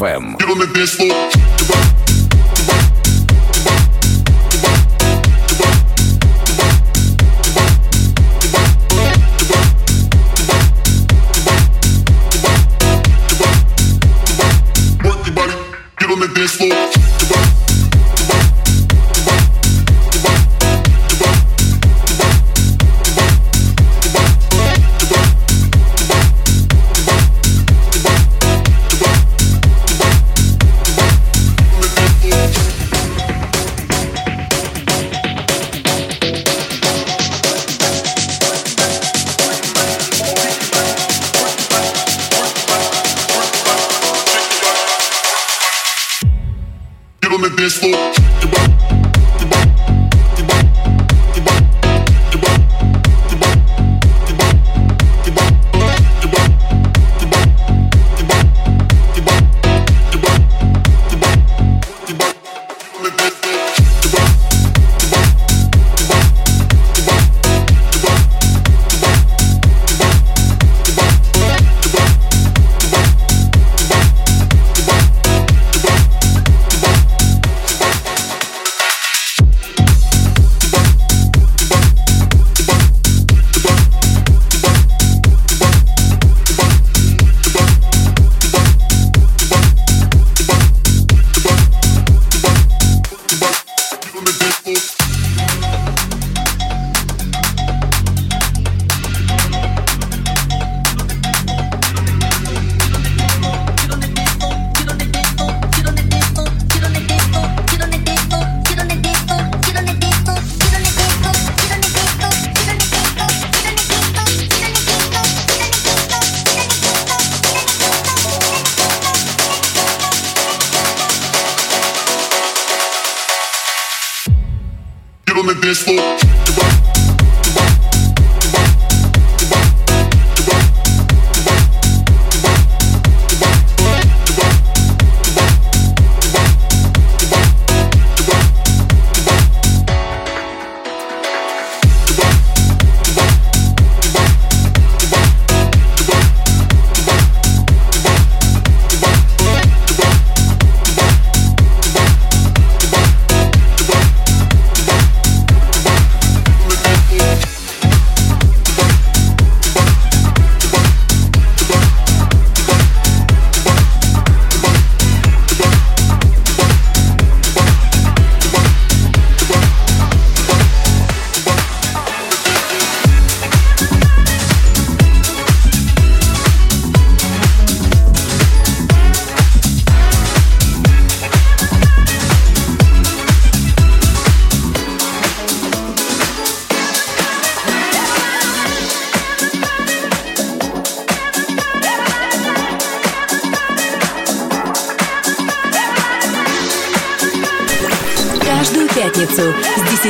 Кузбасс-ФМ.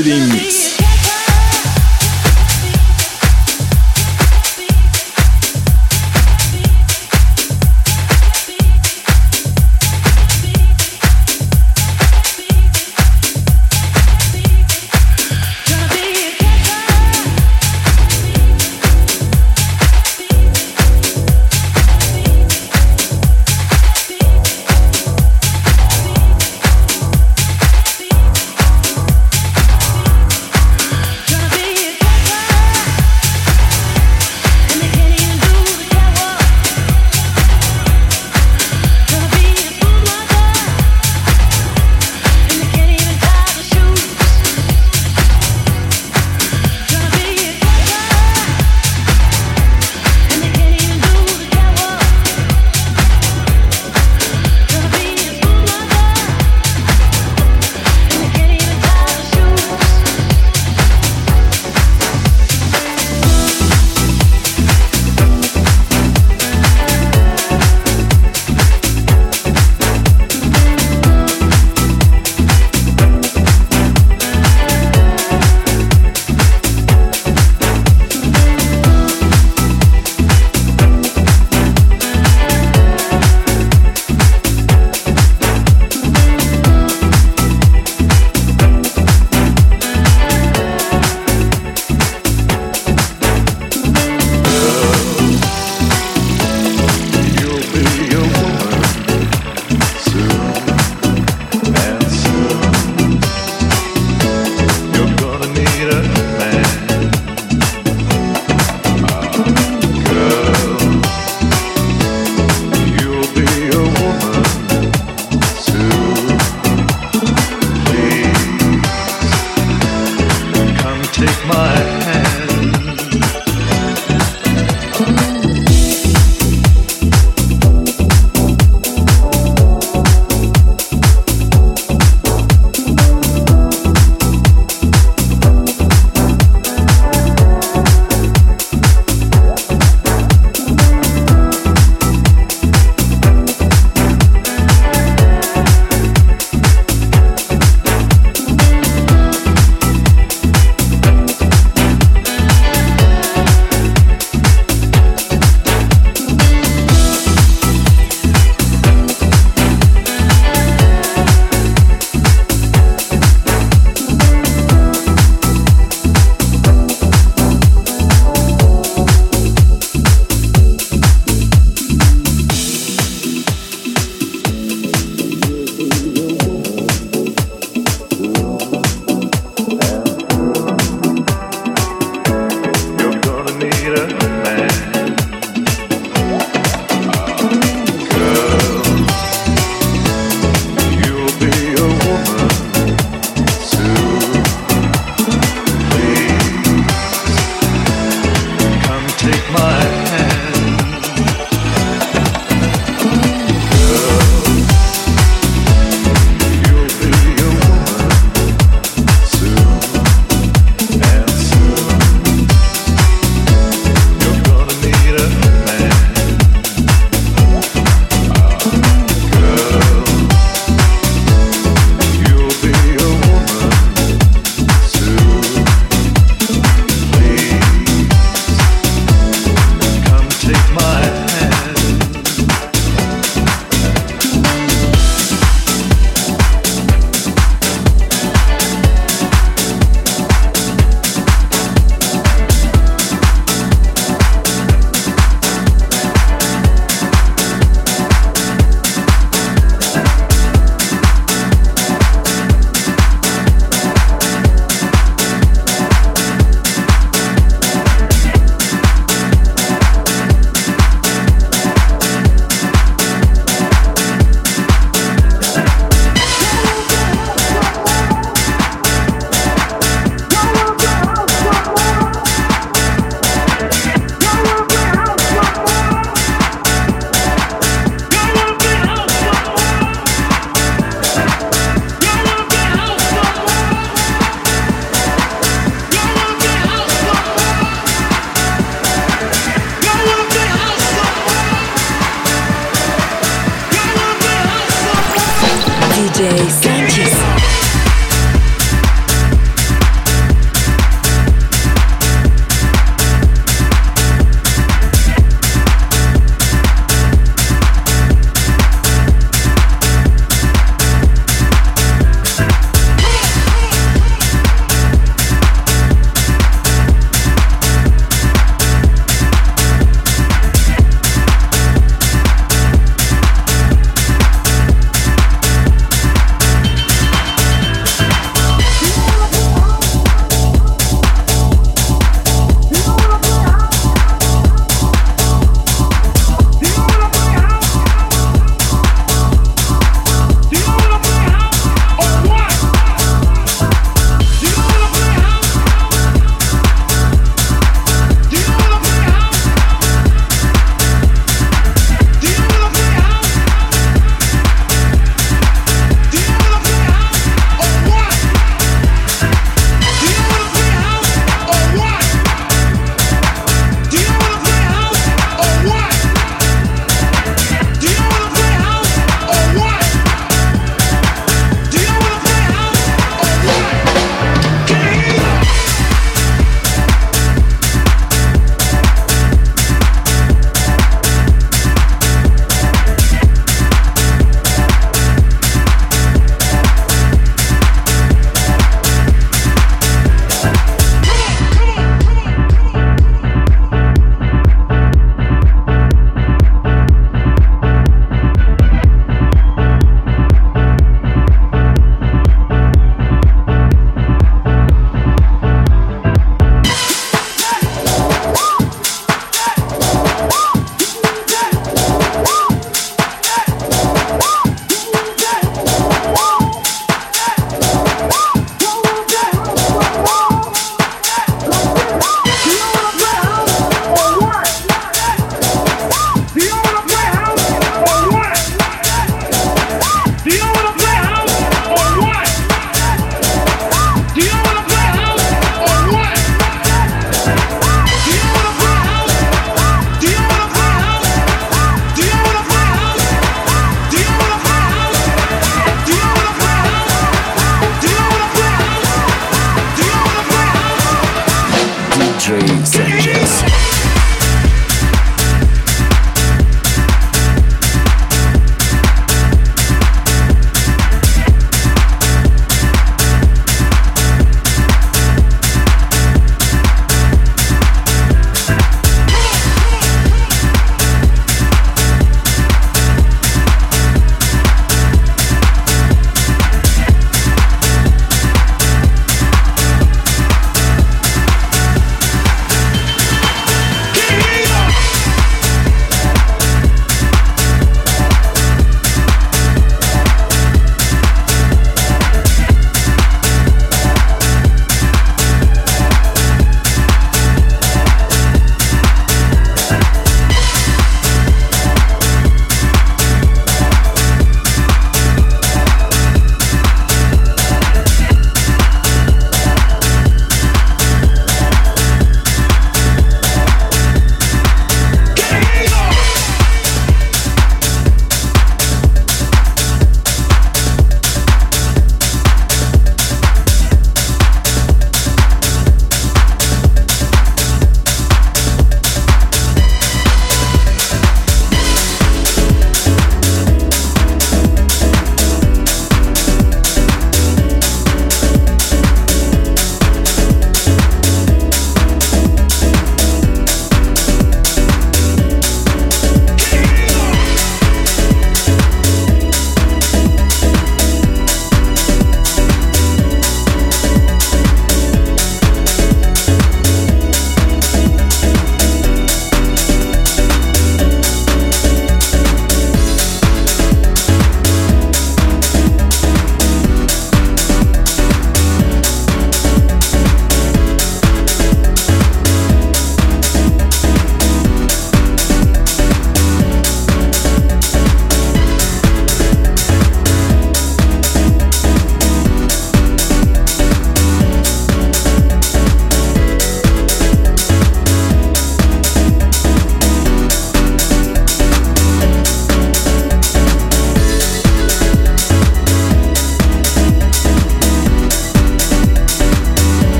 Wedding.